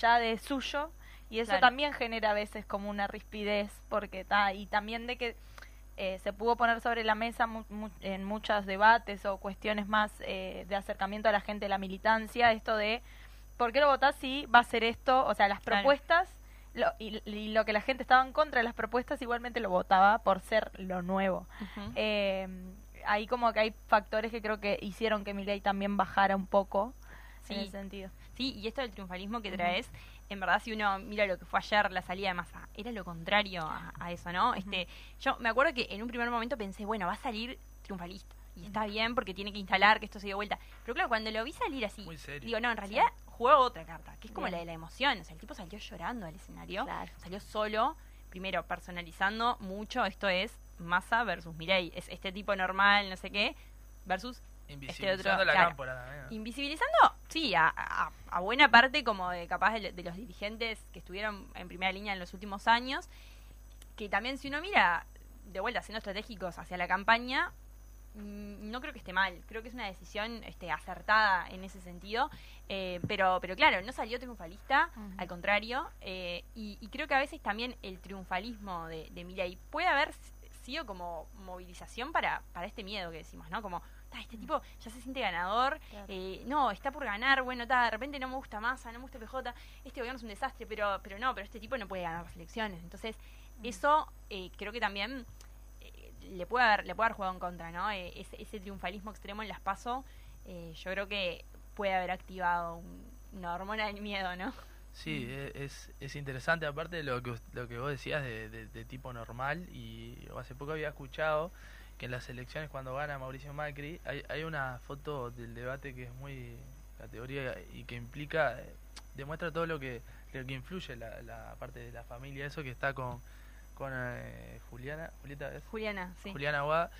ya de suyo y eso Claro. también genera a veces como una rispidez porque está y también de que eh, se pudo poner sobre la mesa mu- mu- en muchos debates o cuestiones más eh, de acercamiento a la gente de la militancia esto de ¿por qué lo votás si va a ser esto? O sea, las Claro. propuestas lo, y, y lo que la gente estaba en contra de las propuestas igualmente lo votaba por ser lo nuevo. Eh, ahí como que hay factores que creo que hicieron que Milei también bajara un poco en Sí. ese sentido. Sí, y esto del triunfalismo que traes, en verdad si uno mira lo que fue ayer, la salida de masa, era lo contrario a, a eso, ¿no? Este, yo me acuerdo que en un primer momento pensé, bueno, va a salir triunfalista. Y está bien porque tiene que instalar que esto se dio vuelta. Pero claro, cuando lo vi salir así, Muy serio. digo, no, en realidad juega otra carta, que es como Bien. la de la emoción. O sea, el tipo salió llorando al escenario, Claro. salió solo, primero personalizando mucho, esto es Massa versus Mirei. Es este tipo normal, no sé qué, versus Invisibilizando otro, la claro. cámpora. Invisibilizando, sí, a, a- a buena parte como de capaz de, de los dirigentes que estuvieron en primera línea en los últimos años, que también si uno mira de vuelta siendo estratégicos hacia la campaña, no creo que esté mal, creo que es una decisión este, acertada en ese sentido, eh, pero, pero claro, no salió triunfalista, al contrario, eh, y, y creo que a veces también el triunfalismo de, de puede haber sido como movilización para, para este miedo que decimos, ¿no? Como, "Ta, este tipo ya se siente ganador, Claro. eh, no, está por ganar, bueno, ta, de repente no me gusta Massa, no me gusta PJ, este gobierno es un desastre, pero, pero no, pero este tipo no puede ganar las elecciones. Entonces, eso eh, creo que también le puede haber, le puede haber jugado en contra, ¿no? Eh, ese, ese triunfalismo extremo en las PASO, eh, yo creo que puede haber activado un- una hormona del miedo, ¿no? Sí, e- es, es interesante, aparte de lo que, lo que vos decías de, de- de tipo normal, y hace poco había escuchado que en las elecciones cuando gana Mauricio Macri hay, hay una foto del debate que es muy categoría y que implica, eh, demuestra todo lo que, lo que influye la, la parte de la familia, eso que está con, con eh, Juliana, Julieta, ¿es? Juliana, sí. Juliana Aguada,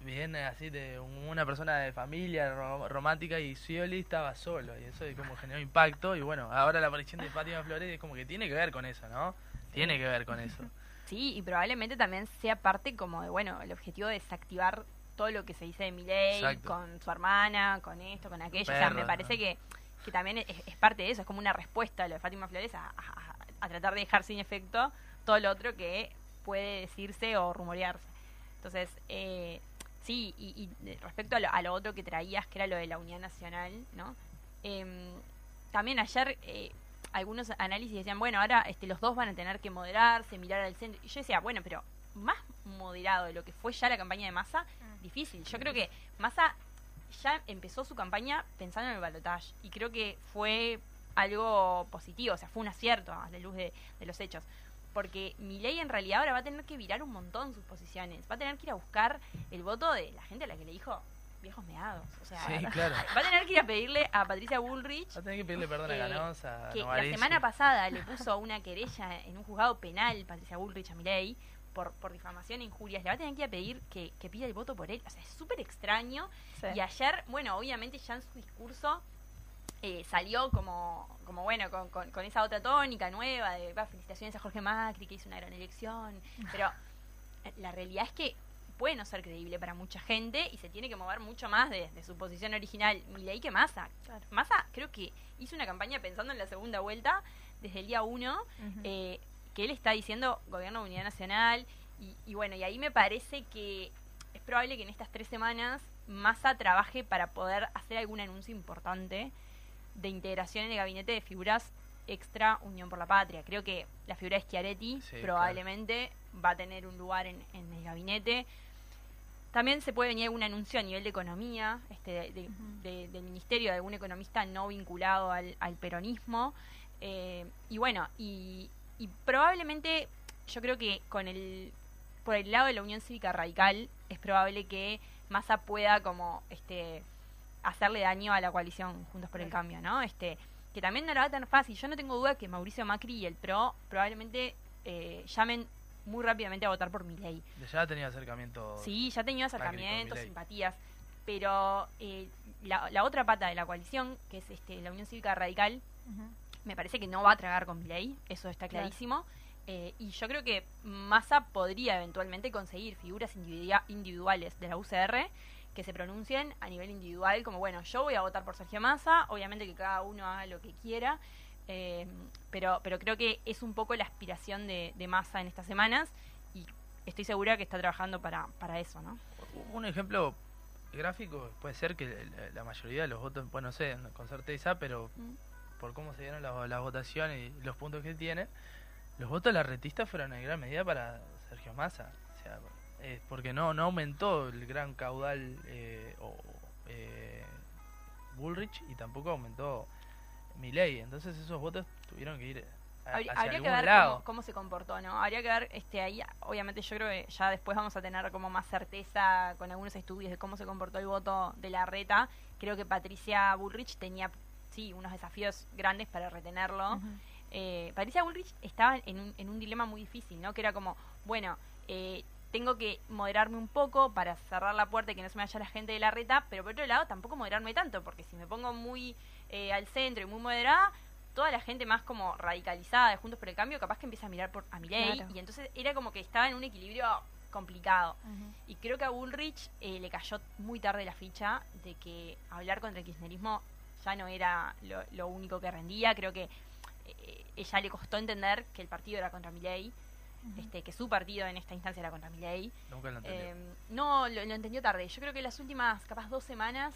bien así de un- una persona de familia ro- romántica y Scioli estaba solo y eso como generó impacto y bueno, ahora la aparición de Fátima Flores es como que tiene que ver con eso, ¿no? Tiene que ver con eso. Sí, y probablemente también sea parte como de, bueno, el objetivo de desactivar todo lo que se dice de Exacto. con su hermana, con esto, con aquello. o sea, me parece ¿no? que, que también es, es parte de eso, es como una respuesta a lo de Fátima Flores a, a- a tratar de dejar sin efecto todo lo otro que puede decirse o rumorearse. Entonces, eh, sí, y, y de- respecto a lo, a lo otro que traías, que era lo de la Unidad Nacional, ¿no? Em, también ayer eh, algunos análisis decían, bueno, ahora este, los dos van a tener que moderarse, mirar al centro. Y yo decía, bueno, pero más moderado de lo que fue ya la campaña de Massa, difícil. Yo creo que Massa ya empezó su campaña pensando en el balotaje y creo que fue algo positivo, o sea, fue un acierto a la luz de, de los hechos. Porque Milei en realidad ahora va a tener que virar un montón sus posiciones. Va a tener que ir a buscar el voto de la gente a la que le dijo viejos meados. O sea, Sí, claro. va a tener que ir a pedirle a Patricia Bullrich Va a tener que pedirle perdón a Eh, Ganosa, a que la semana pasada le puso una querella en un juzgado penal Patricia Bullrich a Milei por, por difamación e injurias. Le va a tener que ir a pedir que, que pida el voto por él. O sea, es súper extraño. Sí. Y ayer, bueno, obviamente ya en su discurso eh, salió como, como bueno, con, con- con esa otra tónica nueva de "Va, felicitaciones a Jorge Macri, que hizo una gran elección. Pero eh, la realidad es que puede no ser creíble para mucha gente y se tiene que mover mucho más de, de su posición original. Milei que Massa. Massa creo que hizo una campaña pensando en la segunda vuelta desde el día uno, eh, que él está diciendo gobierno de unidad nacional y, y bueno, y ahí me parece que es probable que en estas tres semanas Massa trabaje para poder hacer algún anuncio importante de integración en el gabinete de figuras extra Unión por la Patria. Creo que la figura de Schiaretti Sí, probablemente va a tener un lugar en, en el gabinete. También se puede venir algún anuncio a nivel de economía, este, de- de- de- del ministerio de algún economista no vinculado al, al peronismo. Eh, y bueno, y, y probablemente yo creo que con el por el lado de la Unión Cívica Radical es probable que Massa pueda como este hacerle daño a la coalición Juntos por el Cambio, ¿no? Este que también no la va tan fácil. Yo no tengo duda que Mauricio Macri y el PRO probablemente eh, llamen muy rápidamente a votar por mi ley. Ya ha tenido acercamiento. Sí, ya ha tenido con acercamientos, Milei. simpatías, pero eh, la, la otra pata de la coalición, que es este, la Unión Cívica Radical, Ujú. me parece que no va a tragar con ley, eso está Claro. clarísimo. Eh, y yo creo que Massa podría eventualmente conseguir figuras individuales de la UCR que se pronuncien a nivel individual, como bueno, yo voy a votar por Sergio Massa, obviamente que cada uno haga lo que quiera, eh, pero, pero creo que es un poco la aspiración de, de Massa en estas semanas y estoy segura que está trabajando para, para eso, ¿no? Un ejemplo gráfico puede ser que la- mayoría de los votos, bueno, no sé con certeza, pero Mm. por cómo se dieron las, las votaciones y los puntos que tiene, los votos de la retista fueron en gran medida para Sergio Massa. O sea, eh, porque no, no aumentó el gran caudal eh, o, eh, Bullrich y tampoco aumentó Milei. Entonces esos votos tuvieron que ir a- Habría, hacia habría que algún ver lado. cómo, cómo se comportó, ¿no? Habría que ver, este, ahí, obviamente yo creo que ya después vamos a tener como más certeza con algunos estudios de cómo se comportó el voto de la reta. Creo que Patricia Bullrich tenía, sí, unos desafíos grandes para retenerlo. Eh, Patricia Bullrich estaba en un, en un dilema muy difícil, ¿no? Que era como, bueno, eh, tengo que moderarme un poco para cerrar la puerta y que no se me vaya la gente de la reta, pero por otro lado tampoco moderarme tanto, porque si me pongo muy eh, al centro y muy moderada, toda la gente más como radicalizada de Juntos por el Cambio capaz que empieza a mirar por a Milei Claro. y entonces era como que estaba en un equilibrio complicado. Y creo que a Bullrich eh, le cayó muy tarde la ficha de que hablar contra el kirchnerismo ya no era lo, lo único que rendía. Creo que eh, ella le costó entender que el partido era contra Milei, este, que su partido en esta instancia era contra Milei. Nunca lo entendió. Eh, no, lo, lo entendió tarde. Yo creo que las últimas, capaz dos semanas,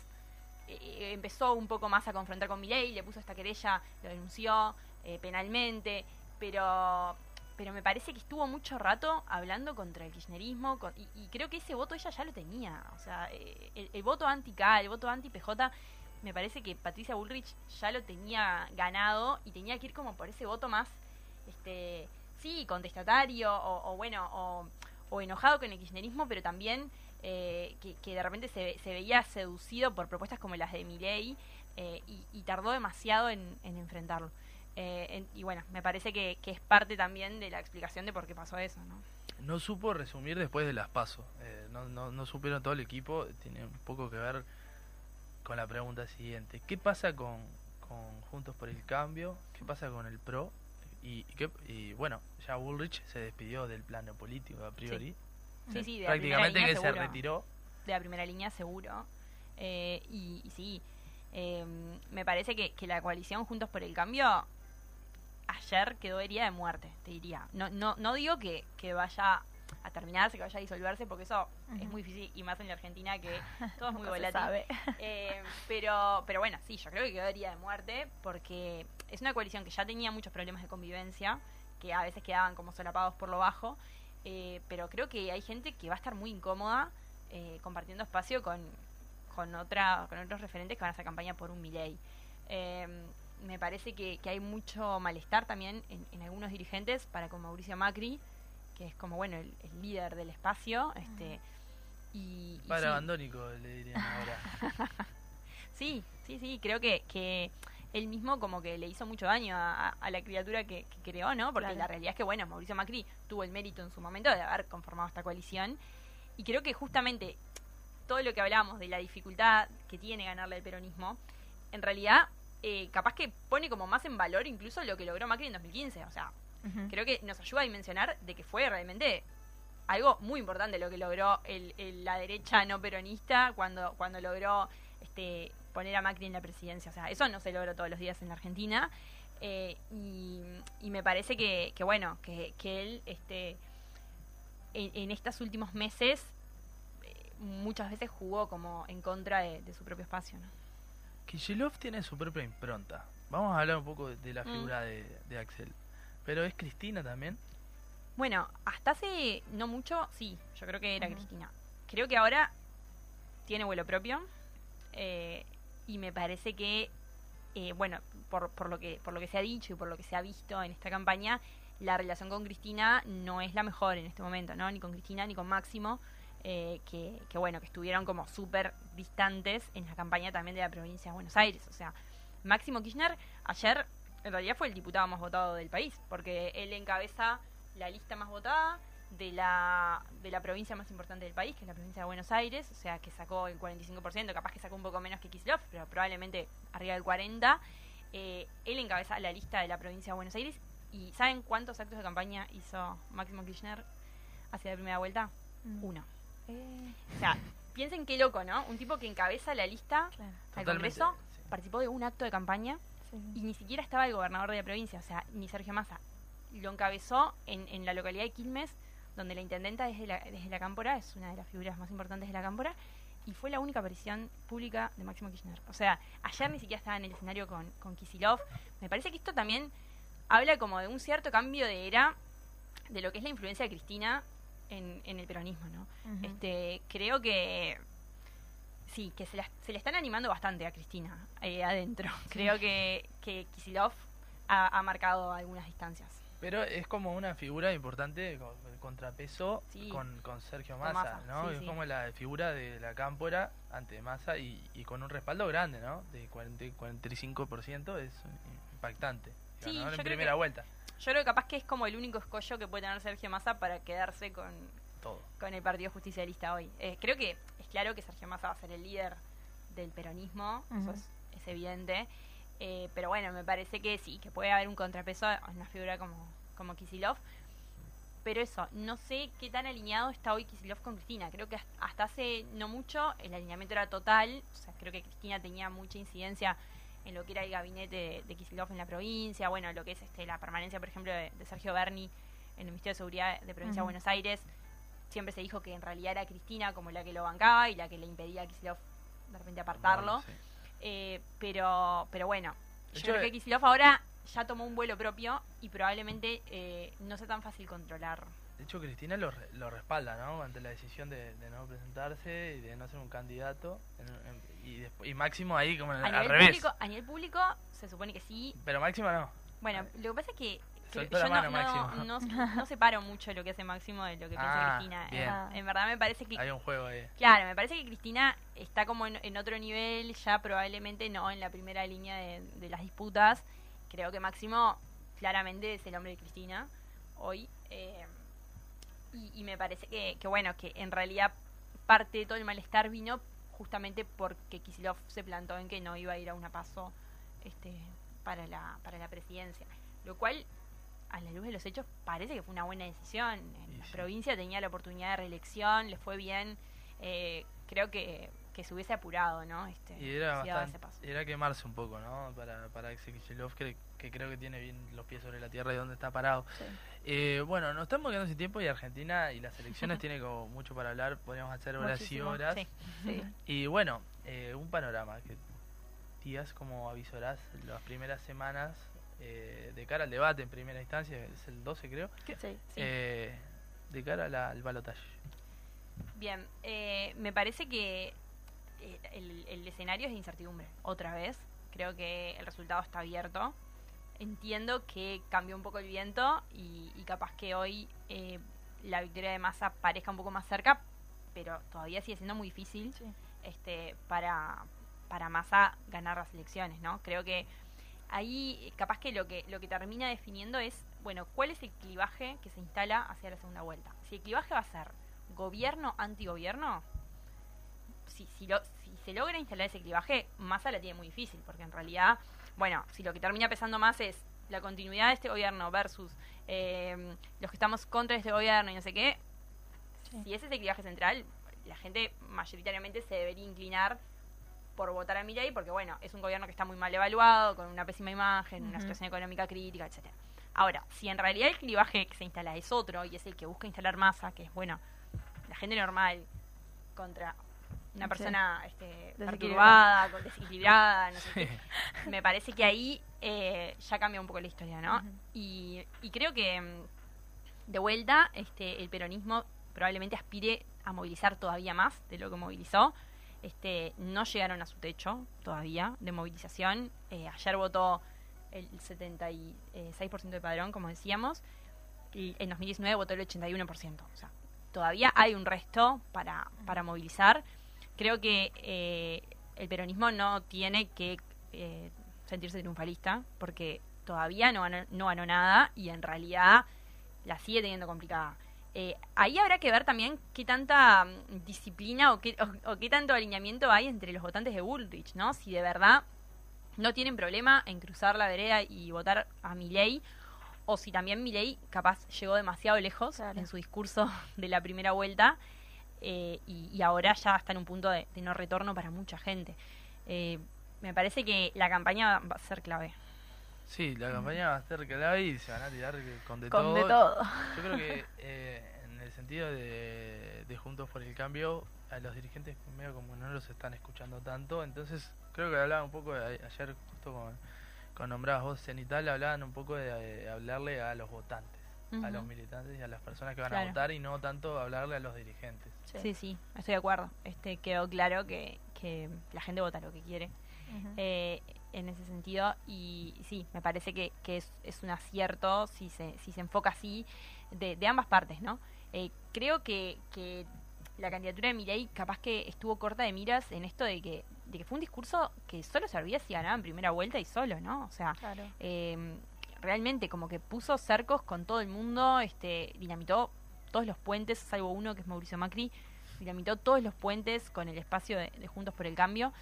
eh, empezó un poco más a confrontar con Milei, le puso esta querella, lo denunció eh, penalmente, pero pero me parece que estuvo mucho rato hablando contra el kirchnerismo con- y, y creo que ese voto ella ya lo tenía. O sea, eh, el, el voto anti-K, el voto anti-PJ, me parece que Patricia Bullrich ya lo tenía ganado y tenía que ir como por ese voto más, este sí, contestatario o, bueno, o, enojado con el kirchnerismo, pero también eh, que, de repente se, se veía seducido por propuestas como las de Milei eh, y, tardó demasiado en, en enfrentarlo. Eh, y bueno, me parece que, es parte también de la explicación de por qué pasó eso, ¿no? No supo resumir después de las pasos. no, no, no supieron todo el equipo. Tiene un poco que ver con la pregunta siguiente. ¿Qué pasa con Juntos por el Cambio? ¿Qué pasa con el PRO? Y, qué- y bueno, ya Bullrich se despidió del plano político a priori. Sí, sí, de la primera Prácticamente que se retiró. de la primera línea seguro. Eh, y, y sí, eh, me parece que, que la coalición Juntos por el Cambio ayer quedó herida de muerte, te diría. No, no, no digo que, que vaya a terminarse, que vaya a disolverse, porque eso es muy difícil y más en la Argentina que todo es muy volátil. Eh, pero, pero bueno, sí, yo creo que quedó herida de muerte porque es una coalición que ya tenía muchos problemas de convivencia, que a veces quedaban como solapados por lo bajo, eh, pero creo que hay gente que va a estar muy incómoda eh, compartiendo espacio con, con, otra, con otros referentes que van a hacer campaña por un Milei. Eh, me parece que, que hay mucho malestar también en, en algunos dirigentes para con Mauricio Macri, que es como, bueno, el, el líder del espacio. este y, sí. abandónico, le dirían ahora. Sí, sí, sí, creo que, que él mismo como que le hizo mucho daño a, a la criatura que, que creó, ¿no? Porque Claro. la realidad es que, bueno, Mauricio Macri tuvo el mérito en su momento de haber conformado esta coalición y creo que justamente todo lo que hablamos de la dificultad que tiene ganarle al peronismo, en realidad eh, capaz que pone como más en valor incluso lo que logró Macri en 2015, o sea, Creo que nos ayuda a dimensionar de que fue realmente algo muy importante lo que logró el, el- la derecha no peronista cuando, cuando logró este, poner a Macri en la presidencia. O sea, eso no se logra todos los días en la Argentina. Eh, y, y me parece que, que bueno, que, que él este, en, en estos últimos meses eh, muchas veces jugó como en contra de, de su propio espacio. ¿no? Kicillof tiene su propia impronta. Vamos a hablar un poco de, de la Mm. figura de, de Axel. Pero es Cristina también. Bueno, hasta hace no mucho, sí, yo creo que era. Cristina. Creo que ahora tiene vuelo propio eh, y me parece que, eh, bueno, por, por, lo que, por lo que se ha dicho y por lo que se ha visto en esta campaña, la relación con Cristina no es la mejor en este momento, ¿no? Ni con Cristina ni con Máximo, eh, que, que, bueno, que estuvieron como súper distantes en la campaña también de la provincia de Buenos Aires. O sea, Máximo Kirchner ayer en realidad fue el diputado más votado del país, porque él encabeza la lista más votada de la, de la provincia más importante del país, que es la provincia de Buenos Aires, o sea, que sacó el 45%, capaz que sacó un poco menos que Kisilov, pero probablemente arriba del 40%. Eh, él encabeza la lista de la provincia de Buenos Aires. ¿Y saben cuántos actos de campaña hizo Máximo Kirchner hacia la primera vuelta? Mm. Uno. Eh, O sea, piensen qué loco, ¿no? Un tipo que encabeza la lista claro, al Totalmente, Congreso sí. participó de un acto de campaña sí. y ni siquiera estaba el gobernador de la provincia, o sea, ni Sergio Massa. Lo encabezó en, en la localidad de Quilmes, donde la intendenta desde la, desde la Cámpora es una de las figuras más importantes de la Cámpora, y fue la única aparición pública de Máximo Kirchner. O sea, ayer ni siquiera estaba en el escenario con, con Kisilov. Me parece que esto también habla como de un cierto cambio de era de lo que es la influencia de Cristina en, en el peronismo, ¿no? Este, creo que sí, que se la, se le están animando bastante a Cristina eh, adentro. Creo que, que Kisilov ha, ha marcado algunas distancias. Pero es como una figura importante el contrapeso Sí. con, con Sergio Con Massa, Massa, ¿no? sí, es sí. como la figura de la cámpora ante Massa y, y con un respaldo grande, ¿no? De 40, 45% es impactante. Sí, ¿no? yo En creo primera que- vuelta, Yo creo que capaz que es como el único escollo que puede tener Sergio Massa para quedarse con, todo. con el Partido Justicialista hoy. Eh, creo que es claro que Sergio Massa va a ser el líder del peronismo, eso es, es evidente. Eh, pero bueno, me parece que sí, que puede haber un contrapeso a una figura como, como Kisilov. Pero eso, no sé qué tan alineado está hoy Kisilov con Cristina. Creo que hasta- hasta hace no mucho el alineamiento era total. O sea, creo que Cristina tenía mucha incidencia en lo que era el gabinete de, de Kicillof en la provincia, bueno, lo que es este la permanencia, por ejemplo, de, de Sergio Berni en el Ministerio de Seguridad de Provincia de Buenos Aires. Siempre se dijo que en realidad era Cristina como la que lo bancaba y la que le impedía a Kicillof de repente apartarlo. Bueno, sí. Eh, pero, pero bueno, yo creo que Kicillof ahora ya tomó un vuelo propio y probablemente eh, no sea tan fácil controlar. De hecho, Cristina lo, lo respalda, ¿no? Ante la decisión de, de no presentarse y de no ser un candidato. en- en- y, después, y Máximo ahí como en- A al nivel, revés. público, a nivel público se supone que sí. Pero Máximo no. Bueno, lo que pasa es que yo mano, no, no, separo mucho lo que hace Máximo de lo que piensa Ah, Cristina. En, en verdad me parece que Hay un juego ahí. Claro, me parece que Cristina está como en, en otro nivel, ya probablemente no en la primera línea de, de las disputas. Creo que Máximo claramente es el hombre de Cristina hoy. eh, y, y me parece que, que, bueno, que en realidad parte de todo el malestar vino justamente porque Kisilov se plantó en que no iba a ir a una paso este, para, la, para la presidencia. Lo cual, a la luz de los hechos, parece que fue una buena decisión. En la sí. provincia tenía la oportunidad de reelección, le fue bien. Eh, creo que, que se hubiese apurado, ¿no? Este, Y era bastante, quemarse un poco, ¿no? Para, para Kicillof, que, que creo que tiene bien los pies sobre la tierra y dónde está parado. Eh, bueno, nos estamos quedando sin tiempo y Argentina y las elecciones tiene como mucho para hablar. Podríamos hacer horas Muchísimo, y horas. sí, sí. Y bueno, eh, un panorama. que Días, como avisarás las primeras semanas eh, de cara al debate en primera instancia, es el 12 creo, Sí. Sí. eh, de cara la- al balotaje. Bien, eh, me parece que eh, el, el escenario es de incertidumbre, otra vez. Creo que el resultado está abierto. Entiendo que cambió un poco el viento y, y capaz que hoy eh, la victoria de Massa parezca un poco más cerca, pero todavía sigue siendo muy difícil Sí. este, para, para Massa ganar las elecciones, ¿no? Creo que ahí eh, capaz que lo que lo que termina definiendo es, bueno, cuál es el clivaje que se instala hacia la segunda vuelta. Si el clivaje va a ser gobierno antigobierno, si, si, lo, si se logra instalar ese clivaje, Massa la tiene muy difícil, porque en realidad, bueno, si lo que termina pesando más es la continuidad de este gobierno versus eh, los que estamos contra este gobierno y no sé qué, Sí. si ese es el clivaje central, la gente mayoritariamente se debería inclinar por votar a Milei porque bueno, es un gobierno que está muy mal evaluado, con una pésima imagen, una situación económica crítica, etcétera. Ahora, si en realidad el clivaje que se instala es otro y es el que busca instalar masa, que es bueno, la gente normal contra una Sí. persona este, Desequilibrada. perturbada, desequilibrada, no sé Sí. qué, me parece que ahí eh, ya cambia un poco la historia, ¿no? Y, y creo que mm, de vuelta este el peronismo probablemente aspire a movilizar todavía más de lo que movilizó. Este, no llegaron a su techo todavía de movilización. Eh, ayer votó el 76% de padrón, como decíamos. y en 2019 votó el 81%. O sea, todavía hay un resto para, para movilizar. Creo que eh, el peronismo no tiene que eh, sentirse triunfalista porque todavía no ganó, no ganó nada y en realidad la sigue teniendo complicada. Eh, ahí habrá que ver también qué tanta mm, disciplina o qué, o, o qué tanto alineamiento hay entre los votantes de Bullrich, ¿no? Si de verdad no tienen problema en cruzar la vereda y votar a Milei o si también Milei capaz llegó demasiado lejos Claro. en su discurso de la primera vuelta eh, y, y ahora ya está en un punto de, de no retorno para mucha gente. Eh, me parece que la campaña va a ser clave. Sí, la campaña va a ser clave y se van a tirar con de Con todo. de todo. Yo creo que eh, en el sentido de, de Juntos por el Cambio, a los dirigentes medio como no los están escuchando tanto, entonces creo que hablaba un poco, de, ayer justo con, con nombradas vos Cenital, hablaban un poco de, de hablarle a los votantes, a los militantes y a las personas que van Claro. a votar y no tanto hablarle a los dirigentes. Sí, sí, estoy de acuerdo. Este quedó claro que, que la gente vota lo que quiere. Eh, en ese sentido y sí, me parece que, que es, es un acierto si se, si se enfoca así de, de ambas partes, ¿no? Eh, creo que, que la candidatura de Milei capaz que estuvo corta de miras en esto de que, de que fue un discurso que solo servía si ganaba en primera vuelta y solo, ¿no? O sea, Claro. eh, realmente como que puso cercos con todo el mundo, este, dinamitó todos los puentes, salvo uno que es Mauricio Macri, dinamitó todos los puentes con el espacio de, de Juntos por el Cambio,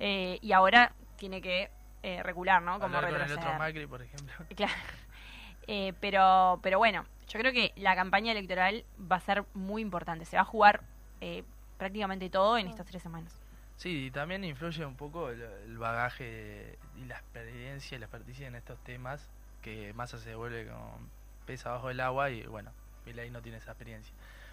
eh, y ahora tiene que eh, regular, ¿no? Como Hablar con el retroceder. otro Macri, por ejemplo. Claro. Eh, pero, pero bueno, yo creo que la campaña electoral va a ser muy importante. Se va a jugar eh, prácticamente todo en estas tres semanas. Sí, y también influye un poco el, el bagaje y la experiencia y la experticia en estos temas, que Massa se vuelve con pez abajo del agua y bueno, Milei no tiene esa experiencia.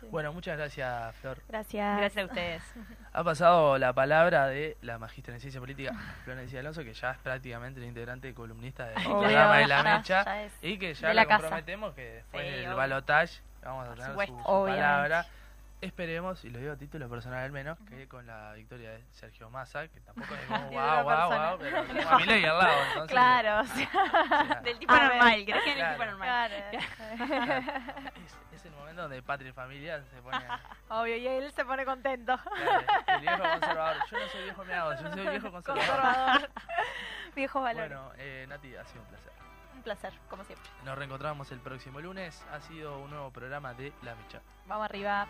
Bueno, muchas gracias, Flor. Gracias. Gracias a ustedes. Ha pasado la palabra de la magistra en ciencia política, Florencia Alonso, que ya es prácticamente la integrante columnista del Obvio, programa de la mecha, ya y que ya de la comprometemos que después Sí, del obvio. balotage vamos a tener su, palabra. Esperemos, y lo digo a título personal al menos, que con la victoria de Sergio Massa, que tampoco es como wow, wow, wow, pero tenemos a Milei al lado, entonces... Claro, o sea, Del tipo A ver. normal, ¿crees que en el Claro. tipo normal? claro. es, es el momento donde patria y familia se pone... Obvio, y él se pone contento. claro, el viejo conservador. Yo no soy viejo meado, yo soy viejo conservador. Conservador. Viejos valores. Bueno, eh, Nati, ha sido un placer. Un placer, como siempre. Nos reencontramos el próximo lunes. Ha sido un nuevo programa de La Mecha. Vamos arriba.